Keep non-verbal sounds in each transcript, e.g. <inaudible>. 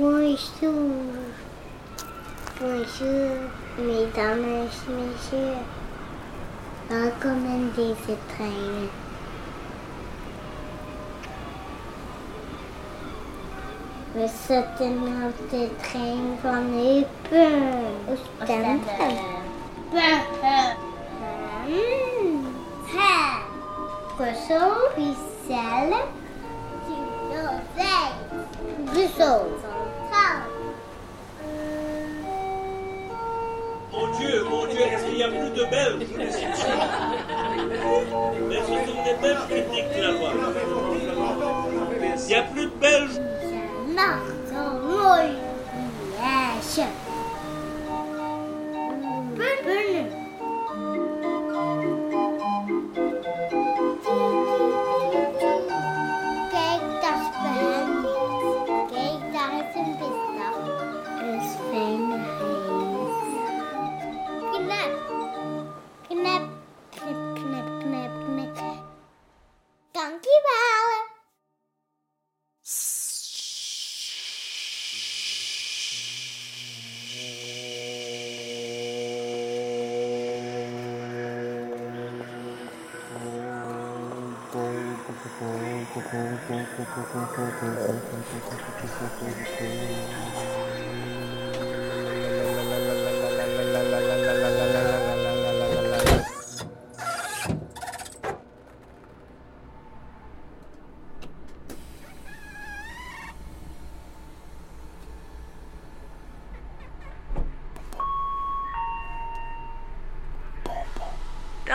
Bonjour. Bonjour, mesdames et messieurs. Welkom deze trein. We zitten op de trein van Eupen. Plus de Belges Mais ce sont des Belges qui dictent la loi. Il n'y a plus de Belges.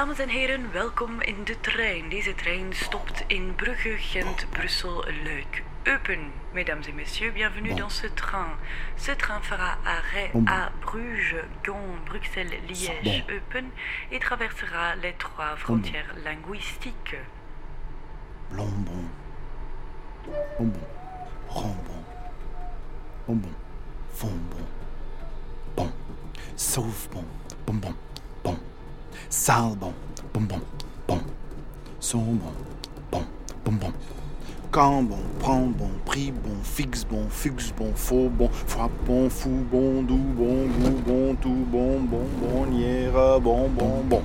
Dames en heren, welkom in de trein. Deze trein stopt in Brugge, Gent, Brussel, Luik, Eupen. Mesdames et messieurs, bienvenue dans ce train. Ce train fera arrêt à Bruges, Gand, Bruxelles, Liège, Eupen et traversera les trois frontières linguistiques. Bonbon. Bonbon. Rambon. Bonbon. Salbon. Bonbon. Bon. Saumon. Bon. Bonbon. Cambon, prend bon, pris bon, fixe bon, fuxe bon, faux bon, frappe bon, fou bon, doux bon, goût bon, tout bon, bon, bon, nière, bon, bon, bon, bon, bon, bon,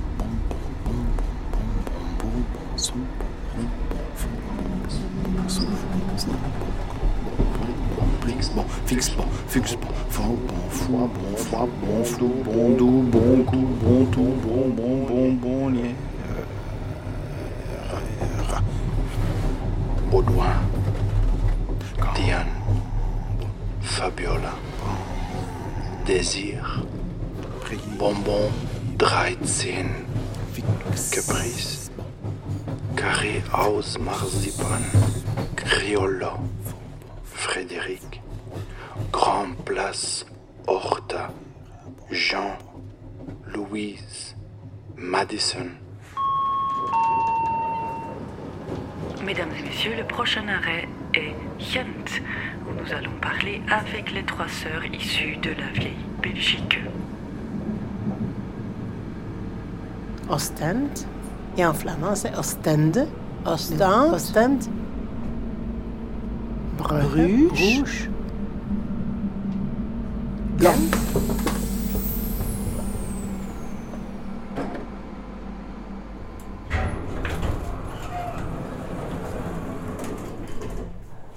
bon, Plix bon, fixe bon, fuxe bon, faux bon, foi bon, flou bon, doux bon, coup bon, tout bon, bon, bon, bon, nière. Baudouin, Diane, Fabiola, Désir, Bonbon, 13, Caprice, Carré aus Marzipan, Criollo, Frédéric, Grand Place, Horta, Jean, Louise, Madison. Mesdames et messieurs, le prochain arrêt est Gent, où nous allons parler avec les trois sœurs issues de la vieille Belgique. Ostend. Et en flamand, c'est Ostende. Ostend. Ostend. Bruges. Bruges. Gent.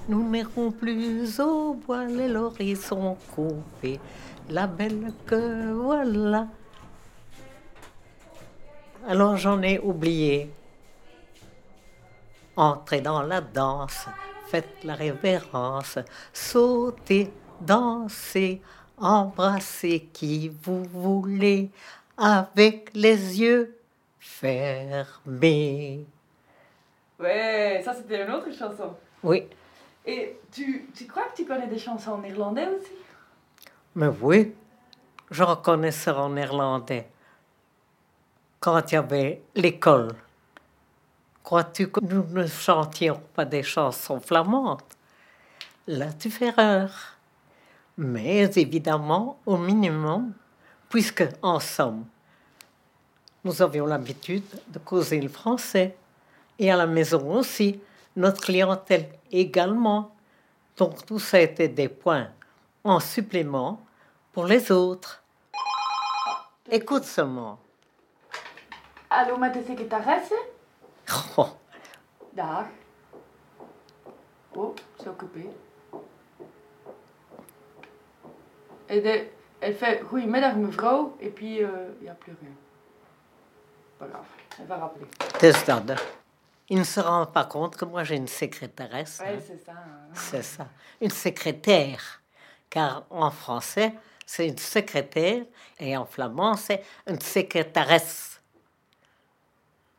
Nous n'irons plus au voile et l'horizon coupé, la belle que voilà. Alors j'en ai oublié. Entrez dans la danse, faites la révérence, sautez, dansez, embrassez qui vous voulez, avec les yeux fermés. Ouais, ça c'était une autre chanson. Oui, Et tu, tu crois que tu connais des chansons en irlandais aussi? Mais oui, je reconnaissais en néerlandais. Quand il y avait l'école, crois-tu que nous ne chantions pas des chansons flamandes? Là, tu fais erreur. Mais évidemment, au minimum, puisque en somme, nous avions l'habitude de causer le français. Et à la maison aussi, notre clientèle également. Donc tout ça était des points en supplément pour les autres. Écoute seulement. Hallo met de secretaresse? Oh, Dag. Oh, c'est occupé. Et de, elle fait Goedemiddag mevrouw, et puis il n'y a plus rien. Pas grave, elle va rappeler. dat. Il ne se rend pas compte que moi j'ai une secrétaresse. Ouais, hein. c'est ça. hein. C'est ça. Une secrétaire. Car en français, c'est une secrétaire et en flamand, c'est une secrétaresse.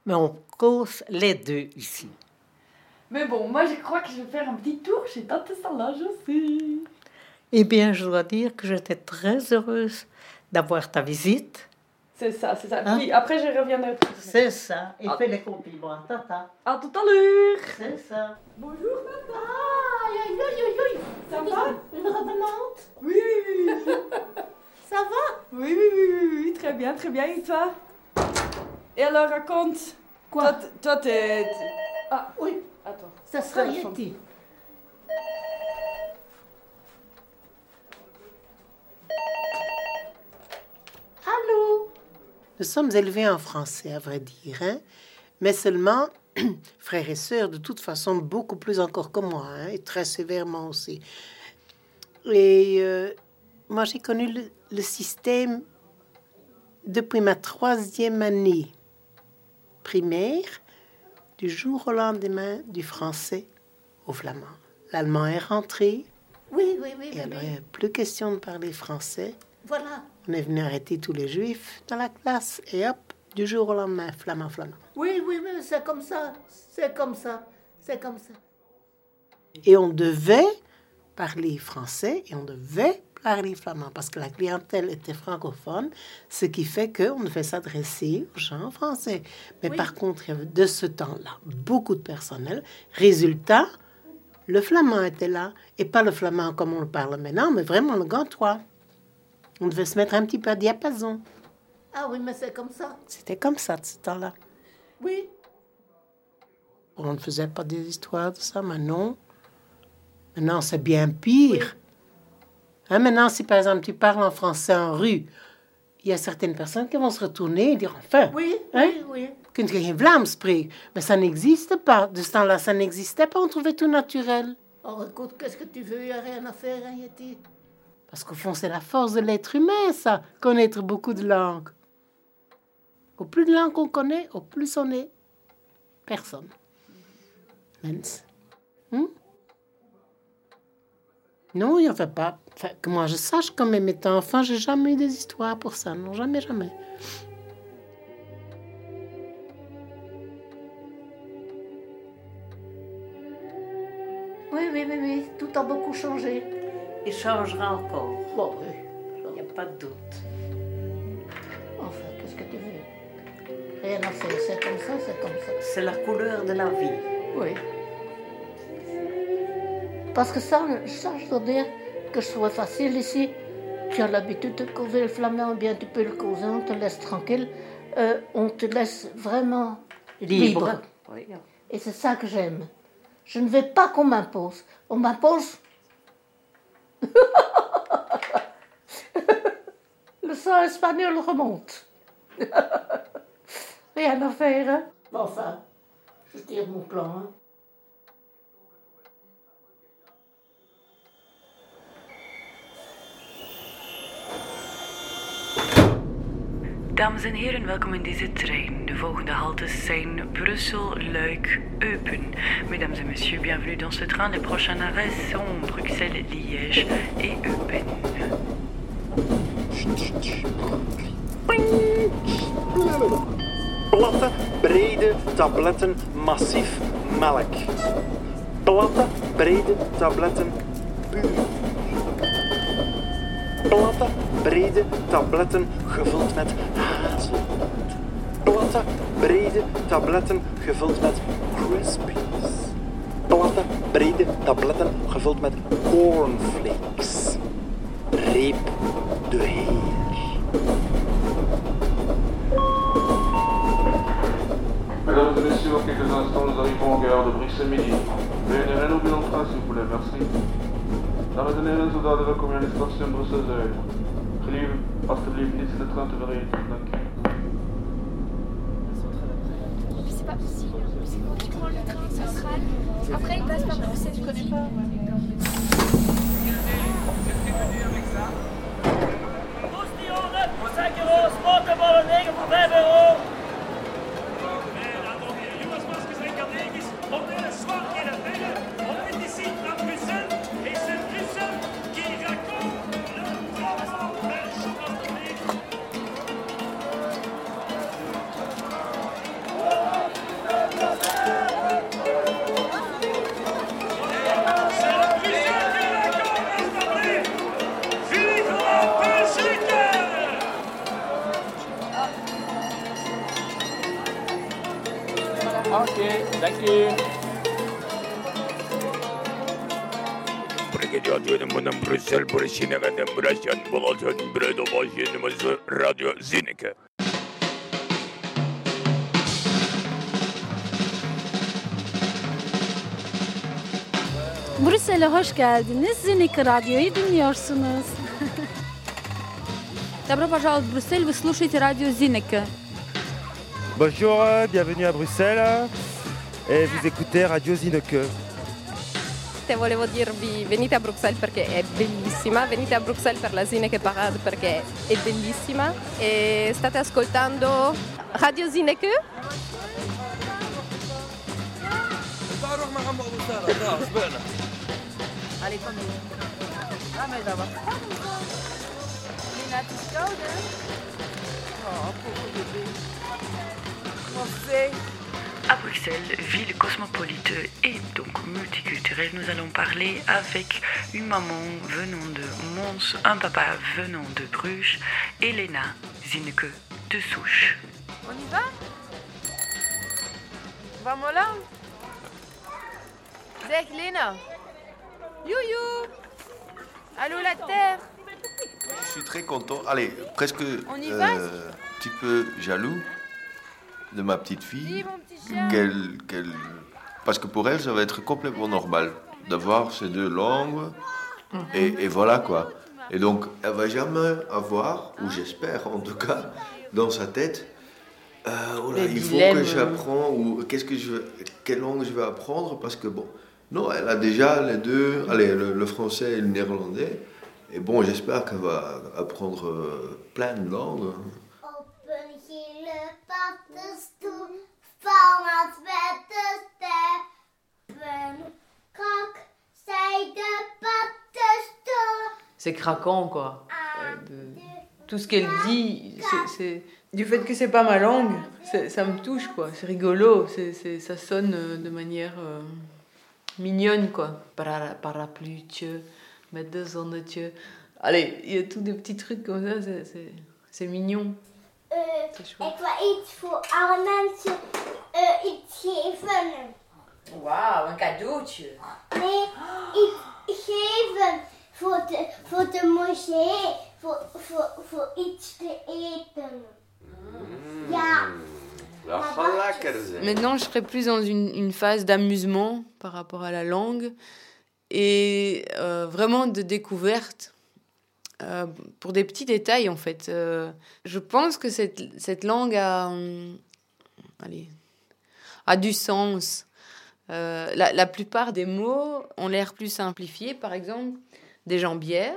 Mais on cause les deux ici. Mais bon, moi je crois que je vais faire un petit tour chez Tante Solange aussi. Eh bien, je dois dire que j'étais très heureuse d'avoir ta visite. C'est ça, c'est ça. Hein? Puis après je reviendrai. C'est ça. Et Ah. fais les compliments à Tata. À tout à l'heure. C'est ça. Bonjour Tata. Aïe, aïe, aïe, aïe, aïe. Ça va? Une revenante? Oui, oui, oui, oui. <laughs> Ça va? Oui, oui, oui, oui, oui, très bien, très bien. Et toi? Et alors, raconte. Quoi? Toi, t'es. Ah, Oui, attends. ça sera. Yeti. Nous sommes élevés en français, à vrai dire, hein? mais seulement <clears throat> frères et sœurs, de toute façon, beaucoup plus encore que moi, hein, et très sévèrement aussi. Et euh, moi, j'ai connu le, le système depuis ma troisième année primaire, du jour au lendemain du français au flamand. L'allemand est rentré, Oui, oui, oui, et oui, alors oui. il n'y a plus question de parler français. Voilà. On est venu arrêter tous les juifs dans la classe et hop, du jour au lendemain, flamand, flamand. Oui, oui, oui, c'est comme ça. C'est comme ça. C'est comme ça. Et on devait parler français et on devait parler flamand parce que la clientèle était francophone, ce qui fait qu'on devait s'adresser aux gens en français. Mais Oui. par contre, de ce temps-là beaucoup de personnel. Résultat, le flamand était là et pas le flamand comme on le parle maintenant, mais vraiment le gantois. On devait se mettre un petit peu à diapason. Ah oui, mais c'est comme ça. C'était comme ça de ce temps-là. Oui. On ne faisait pas des histoires de ça, maintenant. Maintenant, c'est bien pire. Hein, maintenant, si par exemple tu parles en français en rue, il y a certaines personnes qui vont se retourner et dire Enfin, Oui, Hein? oui, oui. geen Vlaams Mais ça n'existe pas. De ce temps-là, ça n'existait pas. On trouvait tout naturel. Oh, écoute, qu'est-ce que tu veux? Il n'y a rien à faire, hein, Yeti. Parce qu'au fond, c'est la force de l'être humain, ça, connaître beaucoup de langues. Au plus de langues qu'on connaît, au plus on est personne. Hmm? Non, il n'y en fait pas. Enfin, que moi je sache, quand même étant enfant, j'ai jamais eu des histoires pour ça. Non, jamais, jamais. Oui, oui, oui, oui. Tout a beaucoup changé. Il changera encore. Bon, oui. Il n'y a pas de doute. Enfin, qu'est-ce que tu veux? Rien à faire. C'est comme ça, c'est comme ça. C'est la couleur de la vie. Oui. Parce que ça, ça, je dois dire que ce soit facile ici. Tu as l'habitude de causer le flamand, bien tu peux le causer, on te laisse tranquille. Euh, on te laisse vraiment libre. Oui. Et c'est ça que j'aime. Je ne veux pas qu'on m'impose. On m'impose. <laughs> le sang espagnol remonte. <laughs> Rien à faire, hein Enfin, je tire mon plan, hein. Dames en heren, welkom in deze trein. De volgende haltes zijn Brussel, Luik, Eupen. Mesdames et messieurs, bienvenue dans ce train. Les prochains arrêts sont Bruxelles, Liège et Eupen. Platte, brede tabletten, massief melk. Platte, brede tabletten, puur. Platte, brede tabletten gevuld met hazelnoot. Platte, brede tabletten gevuld met crispies. Platte, brede tabletten gevuld met cornflakes. Reep de heer. Mesdames et messieurs, dans quelques instants, nous arrivons en gare de Bruxelles-Midi. Veuillez dans le train, s'il vous plaît, merci. Dames en heren, zodra welkom in het C'est pas possible. Parce que quand tu prends le train central, après il passe par Bruxelles, je connais pas. Brigadier Brussel, Borisinaga, Brasjan, Bolotjan, Bredo, Bosjen, Radio Zinneke. Brüksel'e hoş geldiniz. Zinik Radyo'yu dinliyorsunuz. Добро пожаловать в Брюссель, вы слушаете радио Зинека. Bonjour, bienvenue à Bruxelles. Et vous écoutez Radio Zineke. Volevo dirvi venite a Bruxelles perché è bellissima, venite a Bruxelles per la Zineke Parade perché è bellissima. E state ascoltando Radio. Laat mij daar À Bruxelles, ville cosmopolite et donc multiculturelle, nous allons parler avec une maman venant de Mons, un papa venant de Bruges, Elena Zineke de Souche. On y va? Vamos là Zeg, Lena. Youyou Allô, la terre. Je suis très content, allez, presque On y euh, va un petit peu jaloux de ma petite fille. Petit qu'elle, qu'elle- Parce que pour elle, ça va être complètement normal d'avoir ces deux langues. Et, et voilà quoi. Et donc, elle va jamais avoir, ou j'espère en tout cas, dans sa tête, euh, oh là, il faut que j'apprends, ou qu'est-ce que je quelle langue je vais apprendre, parce que bon, non, elle a déjà les deux, allez, le, le français et le néerlandais. Et bon, j'espère qu'elle va apprendre euh, plein de langues. C'est craquant, quoi. De- Tout ce qu'elle dit, c'est-. Du fait que c'est pas ma langue, ça me touche, quoi. C'est rigolo, c'est, ça sonne euh, de manière euh, mignonne, quoi. Para, parapluie, mettre de zonnetje. Allez, il y a tous des petits trucs comme ça, c'est mignon. Ik wil iets voor alle mensen iets geven. Wauw, een cadeautje. Nee, iets geven voor de, voor de moskee, voor, voor, voor iets te eten. Ja. Maintenant, je serais plus dans une, une phase d'amusement par rapport à la langue et euh, vraiment de découverte euh, pour des petits détails en fait. Euh, je pense que cette, cette langue a, hum, allez, a du sens. Euh, la, la plupart des mots ont l'air plus simplifiés. Par exemple, des jambières.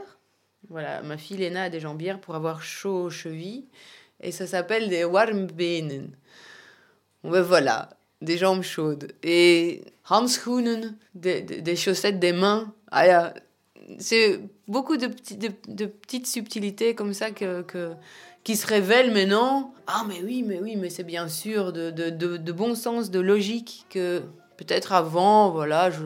Voilà, ma fille Léna a des jambières pour avoir chaud aux chevilles. Et ça s'appelle des warmbenen. Ben voilà, des jambes chaudes. Et handschoenen, des, des- des chaussettes des mains. Ah, c'est beaucoup de, de, petites subtilités comme ça que, que- qui se révèlent maintenant. Ah, mais oui, mais oui, mais c'est bien sûr de, de, de- bon sens, de logique que peut-être avant, voilà, je,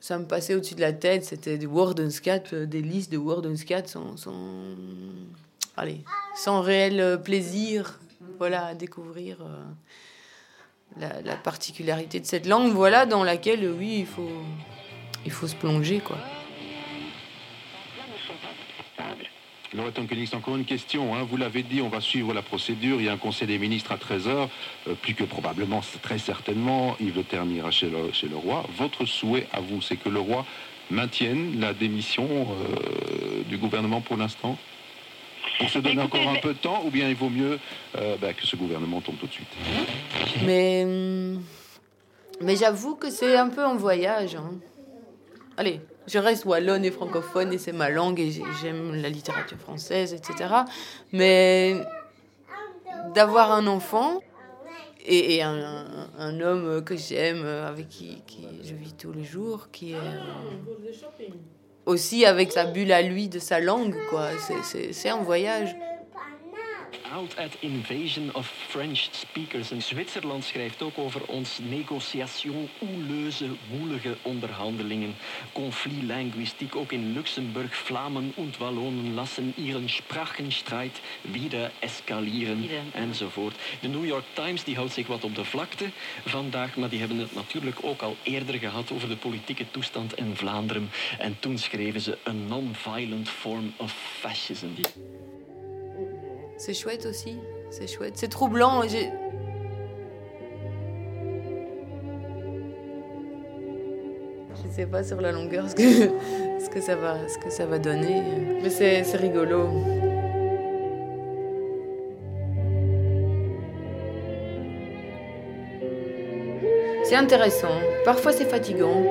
ça me passait au-dessus de la tête. C'était du Wordenscat, euh, des listes de Wordenscat sans, sans, allez, sans réel euh, plaisir voilà, à découvrir euh, la, la particularité de cette langue, voilà, dans laquelle, oui, il faut, il faut se plonger, quoi. Loretta Koenigs, encore une question. hein. Vous l'avez dit, on va suivre la procédure. Il y a un conseil des ministres à 13h. Euh, plus que probablement, très certainement, Yves Le ira chez le, chez le roi. Votre souhait à vous, c'est que le roi maintiennent la démission euh, du gouvernement pour l'instant? Pour se donner encore un peu de temps ou bien il vaut mieux euh, bah, que ce gouvernement tombe tout de suite? Mais, hum, mais j'avoue que c'est un peu en voyage. hein. Allez, je reste wallonne et francophone et c'est ma langue et j'ai- j'aime la littérature française, etc. Mais d'avoir un enfant et, un, homme que j'aime, avec qui, je vis tous les jours, qui est euh, aussi avec sa bulle à lui de sa langue, quoi. C'est un voyage. Out at Invasion of French Speakers. En Zwitserland schrijft ook over ons negotiation oeleuze, woelige onderhandelingen. Conflit linguïstiek ook in Luxemburg. Vlamen und Wallonen lassen ihren Sprachenstreit wieder eskalieren enzovoort. De New York Times die houdt zich wat op de vlakte vandaag, maar die hebben het natuurlijk ook al eerder gehad over de politieke toestand in Vlaanderen. En toen schreven ze a non-violent form of fascism. C'est chouette aussi. C'est chouette. C'est troublant. J'ai- Je sais pas sur la longueur <laughs> ce que, ça, va, donner. Mais c'est c'est rigolo. C'est intéressant. Parfois c'est fatigant.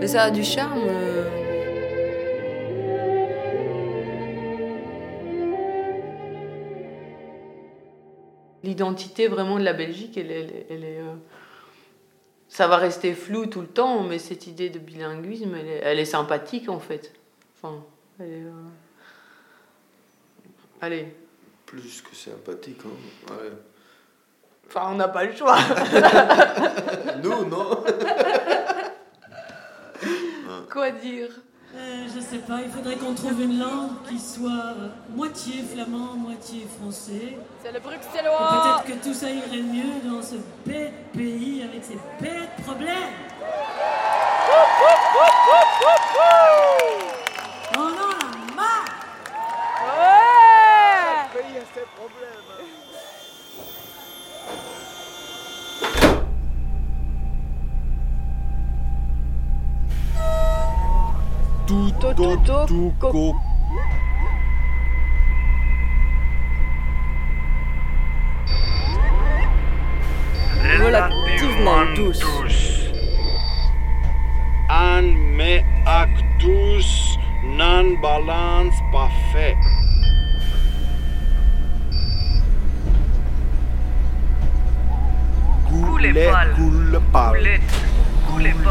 Mais ça a du charme. L'identité vraiment de la Belgique, elle, elle- elle est, euh, ça va rester flou tout le temps, mais cette idée de bilinguisme, elle est, elle est sympathique en fait. Enfin, elle est, euh, Allez, Plus que sympathique, hein. Ouais. enfin, on n'a pas le choix. <laughs> Nous, non Quoi dire? Euh, je sais pas, il faudrait qu'on trouve une langue qui soit euh, moitié flamand, moitié français. C'est le bruxellois. Peut-être que tout ça irait mieux dans ce bête pays avec ses bêtes problèmes. On en a marre. Ouais. Tout, tout, tout, Relativement douce. An me actus non balance parfait. Coule pâle. Coulette.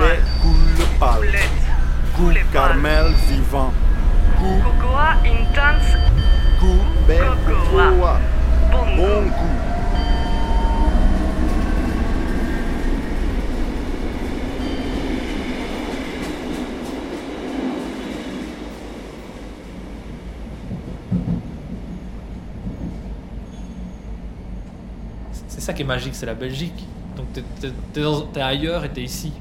Goût caramel vivant. Cocoa intense. Bec Cocoa. Bon Bon goût. C'est ça qui est magique, c'est la Belgique. Donc t'es ailleurs et t'es ici.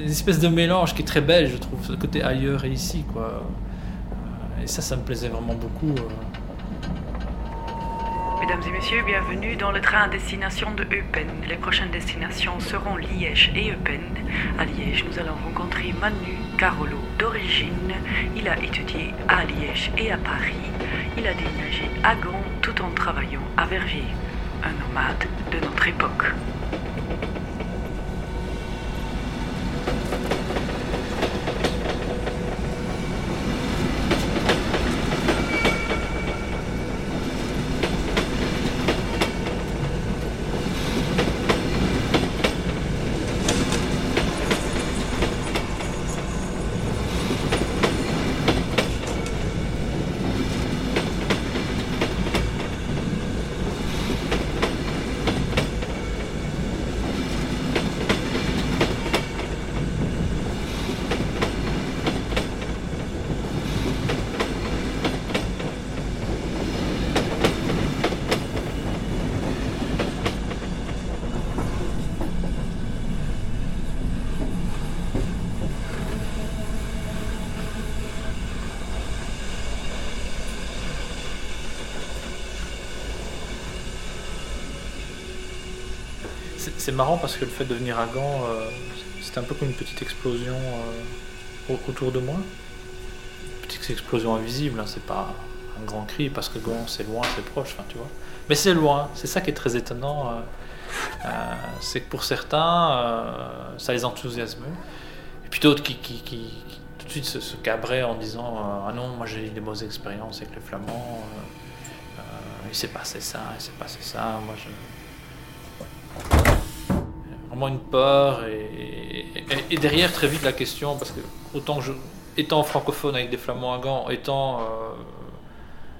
Une espèce de mélange qui est très belge, je trouve, ce côté ailleurs et ici, quoi. Euh, Et ça, ça me plaisait vraiment beaucoup. euh. Mesdames et messieurs, bienvenue dans le train à destination de Eupen. Les prochaines destinations seront Liège et Eupen. À Liège, nous allons rencontrer Manu Carolo. D'origine, il a étudié à Liège et à Paris. Il a déménagé à Gand tout en travaillant à Verviers. Un nomade de notre époque. C'est marrant parce que le fait de venir à Gand, euh, c'était un peu comme une petite explosion euh, au- autour de moi. Petite explosion invisible, hein, c'est pas un grand cri parce que Gand c'est loin, c'est proche, tu vois. Mais c'est loin, c'est ça qui est très étonnant. euh, c'est que pour certains, ça les enthousiasme. Et puis d'autres qui, tout de suite se, cabraient en disant Ah non, moi j'ai eu des mauvaises expériences avec les Flamands, il s'est passé ça, il s'est passé ça, moi je une peur et, derrière très vite la question parce que autant que je étant francophone avec des flamands à Gand étant euh,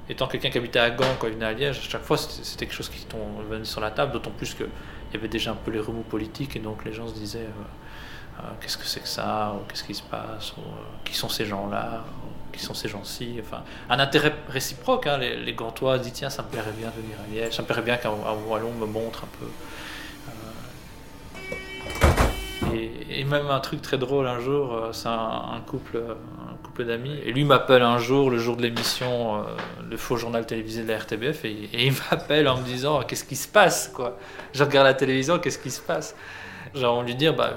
étant quelqu'un qui habitait à Gand quand il venait à Liège à chaque fois c'était quelque chose qui venait sur la table d'autant plus que il y avait déjà un peu les remous politiques et donc les gens se disaient euh, euh, qu'est-ce que c'est que ça ou qu'est-ce qui se passe ou, qui sont ces gens là qui sont ces gens-ci enfin un intérêt réciproque hein, les, les Gantois disent tiens ça me plairait bien de venir à Liège ça me plairait bien qu'un un Wallon me montre un peu Et, et même un truc très drôle un jour, euh, c'est un, couple, un couple d'amis. Et lui m'appelle un jour, le jour de l'émission, euh, le faux journal télévisé de la RTBF, et, il <laughs> m'appelle en me disant qu'est-ce qui se passe quoi? Je regarde la télévision, qu'est-ce qui se passe? Envie de lui dire bah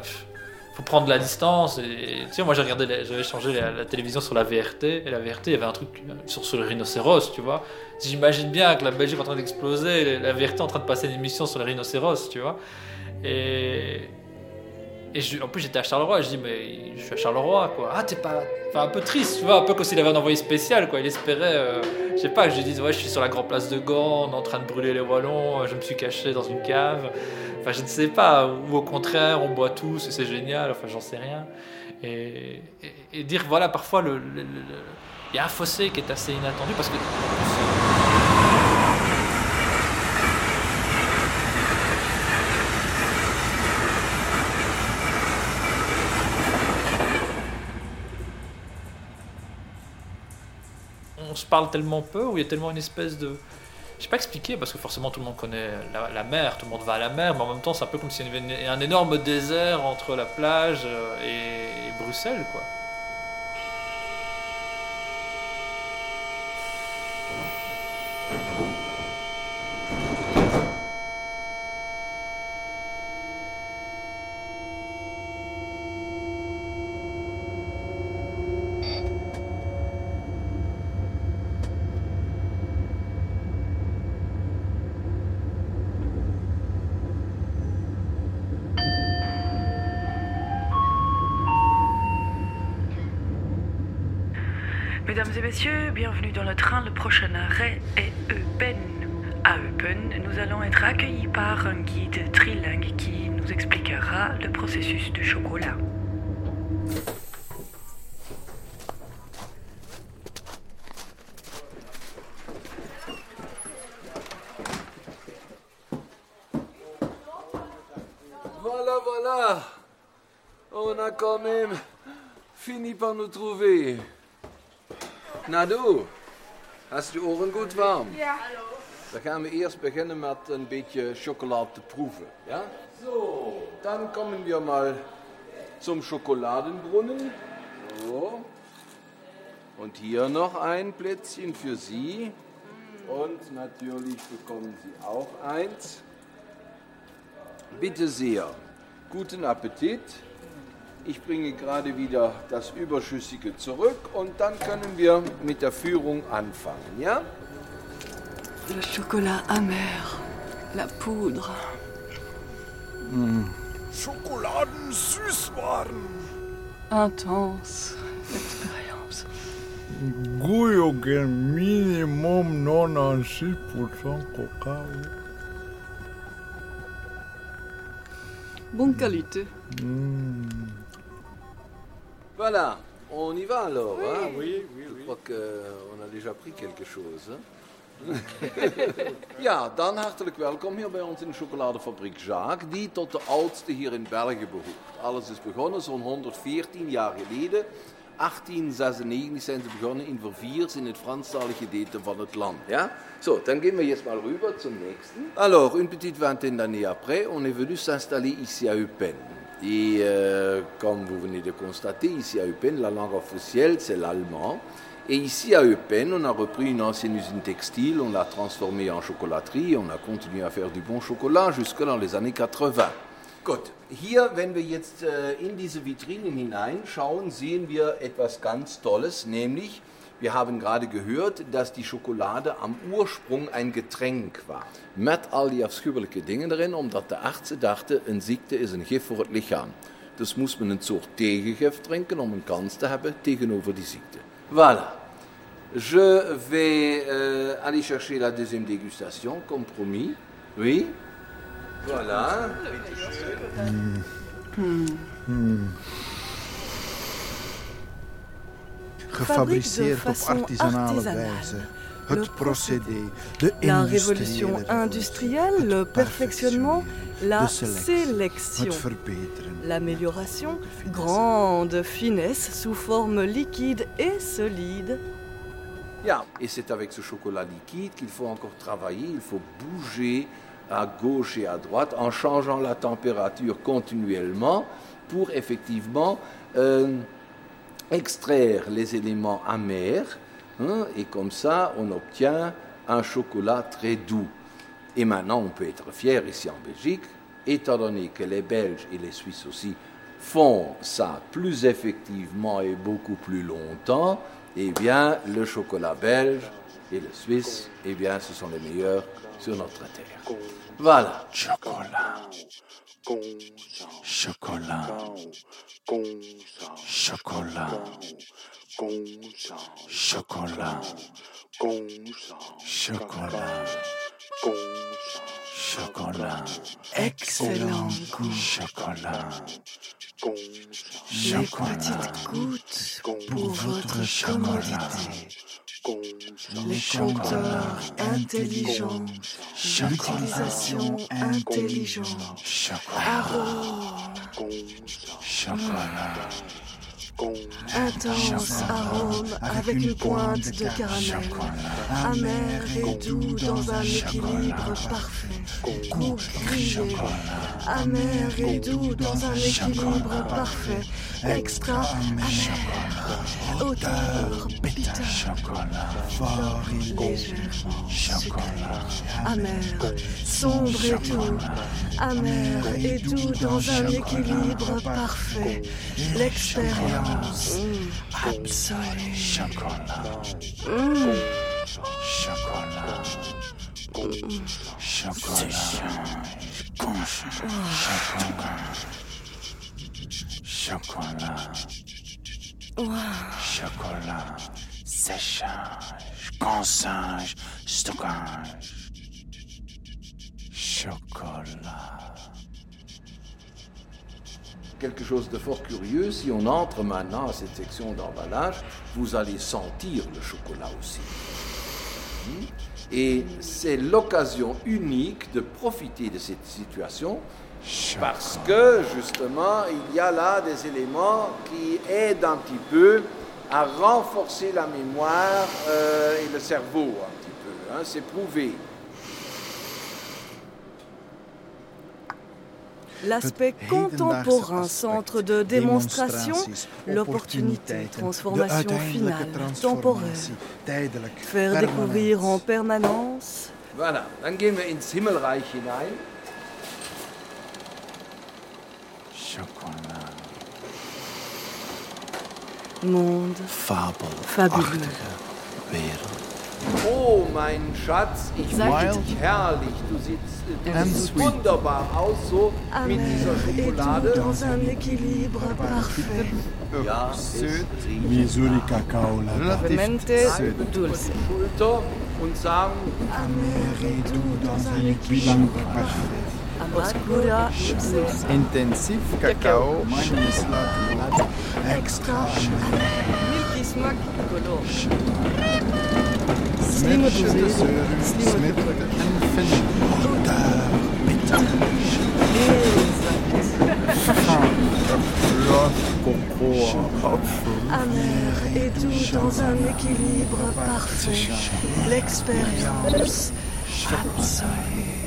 faut prendre la distance. Tu sais, moi j'ai regardé, j'avais changé la, télévision sur la VRT, et la VRT il y avait un truc euh, sur, le rhinocéros, tu vois. J'imagine bien que la Belgique est en train d'exploser, la VRT est en train de passer une émission sur le rhinocéros, tu vois. Et, et en plus, j'étais à Charleroi, je dis, mais je suis à Charleroi, quoi. Ah, t'es pas. Enfin, un peu triste, tu vois, un peu comme s'il avait un envoyé spécial, quoi. Il espérait, euh, je sais pas, que je lui dise, ouais, je suis sur la grande place de Gand, en train de brûler les Wallons, je me suis caché dans une cave. Enfin, je ne sais pas, ou au contraire, on boit tous, et c'est génial, enfin, j'en sais rien. Et, dire, voilà, parfois, il y a un fossé qui est assez inattendu, parce que. Parle tellement peu, où il y a tellement une espèce de... Je sais pas expliquer, parce que forcément tout le monde connaît la, mer, tout le monde va à la mer, mais en même temps c'est un peu comme s'il y avait un énorme désert entre la plage euh, et Bruxelles, quoi. Voilà, voilà. On a quand même fini par nous trouver. Na du, hast je oren goed warm? Ja. Dan gaan we eerst beginnen met een beetje chocolade te proeven. Ja? Zo, dann kommen wir mal zum Schokoladenbrunnen. So. Und hier noch ein Plätzchen für Sie. Und natürlich bekommen Sie auch eins. Bitte sehr. Guten Appetit. Ich bringe gerade wieder das Überschüssige zurück und dann können wir mit der Führung anfangen, ja? Le chocolat amer, la poudre. Schokoladen Süßwaren. Intense expérience. Guyogel minimum 96% cacao. Bonne qualité. Mm. Voilà, on y va alors. Oui. hein Oui, Je crois qu'on a déjà pris quelque chose. hein. <laughs> ja, dan hartelijk welkom hier bij ons in de chocoladefabriek Jacques, die tot de oudste hier in België behoort. Alles is begonnen zo'n 114 jaar geleden. 1896 zijn ze begonnen in Verviers in het land. Ja? Mal rüber zum nächsten. Alors, une petite vingtaine d'années après, on est venu s'installer ici à Eupen. Et euh, comme vous venez de constater, ici à Eupen, la langue officielle, c'est l'allemand. Et ici à Eupen, on a repris une ancienne usine textile, on l'a transformée en chocolaterie, on a continué à faire du bon chocolat jusque dans les années 80. Gut, hier, wenn wir jetzt äh, in diese Vitrinen hineinschauen, sehen wir etwas ganz Tolles, nämlich wir haben gerade gehört, dass die Schokolade am Ursprung ein Getränk war. Met al die afschuwelijke dingen erin, omdat de artsen dachten een ziekte is een gif voor het lichaam. Dus moest men een soort tegengif drinken om een kans te hebben tegenover die ziekte. Voilà. Je vais euh, aller chercher la deuxième dégustation, comme promis. Oui. Voilà. Gefabriceerd op artisanale. Wijze. Het procédé, de La révolution industrielle, le perfectionnement, la sélection, l'amélioration, grande finesse sous forme liquide et solide. Ja, et c'est avec ce chocolat liquide qu'il faut encore travailler, il faut bouger à gauche et à droite en changeant la température continuellement pour effectivement euh, extraire les éléments amers hein, et comme ça on obtient un chocolat très doux. Et maintenant on peut être fier ici en Belgique, étant donné que les Belges et les Suisses aussi font ça plus effectivement et beaucoup plus longtemps, eh bien le chocolat belge et le suisse, eh bien ce sont les meilleurs sur notre terre. Voilà. Chocolat. Chocolat. Chocolat. Chocolat. Chocolat. Chocolat. Excellent goût. Chocolat. Les petites gouttes pour votre commodité. Les compteurs intelligents, l'utilisation intelligente, arôme, intense arôme avec une pointe de caramel, amer et doux dans un équilibre parfait, goût grillé, amer et doux dans un équilibre parfait, extra amer, odeur bitter, fort et sucré, amer, sombre et doux, amer et doux dans un équilibre parfait, l'expérience absolue. Chocolat. Mm. Chocolat. Chocolat. Chocolat. Chocolat. Séchage. Consage. Stockage. Chocolat. quelque chose de fort curieux, si on entre maintenant à cette section d'emballage, vous allez sentir le chocolat aussi. Hmm? Et c'est l'occasion unique de profiter de cette situation parce que justement, il y a là des éléments qui aident un petit peu à renforcer la mémoire euh, et le cerveau un petit peu. hein, c'est prouvé. L'aspect contemporain, centre de démonstration, l'opportunité, transformation finale, temporaire. Faire découvrir en permanence. Voilà, dann gehen wir ins Himmelreich hinein. Chocolat. Monde fabuleux. Oh, mein Schatz, ich finde dich herrlich. Du siehst, du And siehst sweet. wunderbar aus, so mit dieser Schokolade. dans un équilibre parfait. Ja, Süd. Missouri Kakao Vermente dulce. Schulter und sagen, Amer et doux dans un équilibre parfait. Amargura dulce. Intensif Kakao. Extra Milky smak color. Amer et dans un équilibre parfait. L'expérience absolue.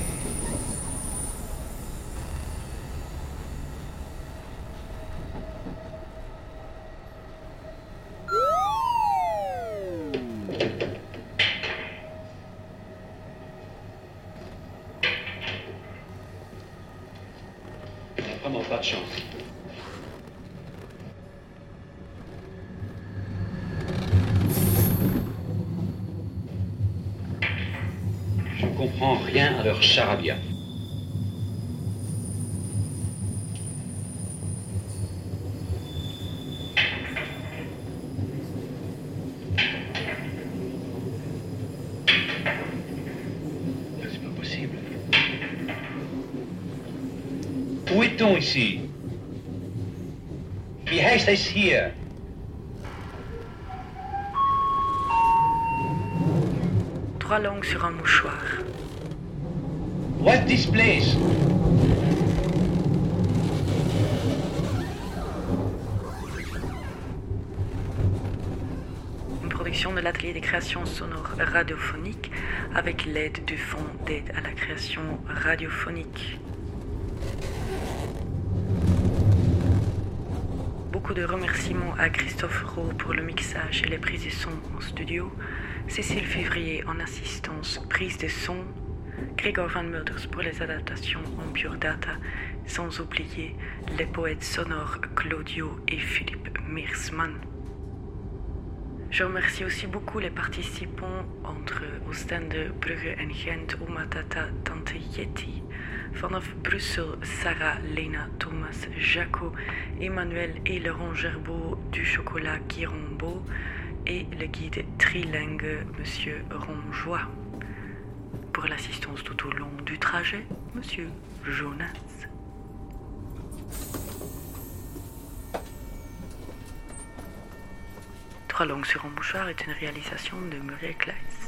pas de chance. Je comprends rien à leur charabia. C'est pas possible. Où est-on ici Wie heißt es hier Trois langues sur un mouchoir. What this place? Une production de l'atelier des créations sonores radiophoniques avec l'aide du Fonds d'aide à la création radiophonique. Beaucoup de remerciements à Christophe Rowe pour le mixage et les prises de son en studio, Cécile Février en assistance prise de son, Grégoire Van Mulders pour les adaptations en Pure Data, sans oublier les poètes sonores Claudio et Philippe Meersman. Je remercie aussi beaucoup les participants entre Oostende, Brugge en Gent, Omatata, Tante Yeti, vanaf Brussel, Sarah, Lena, Thomas, Jaco, Emmanuel et Laurent Gerbeau du chocolat Guirombo et le guide trilingue Monsieur Ronjoie. Pour l'assistance tout au long du trajet, Monsieur Jonas. Trois langues sur un mouchoir est une réalisation de Muriel Kleiss.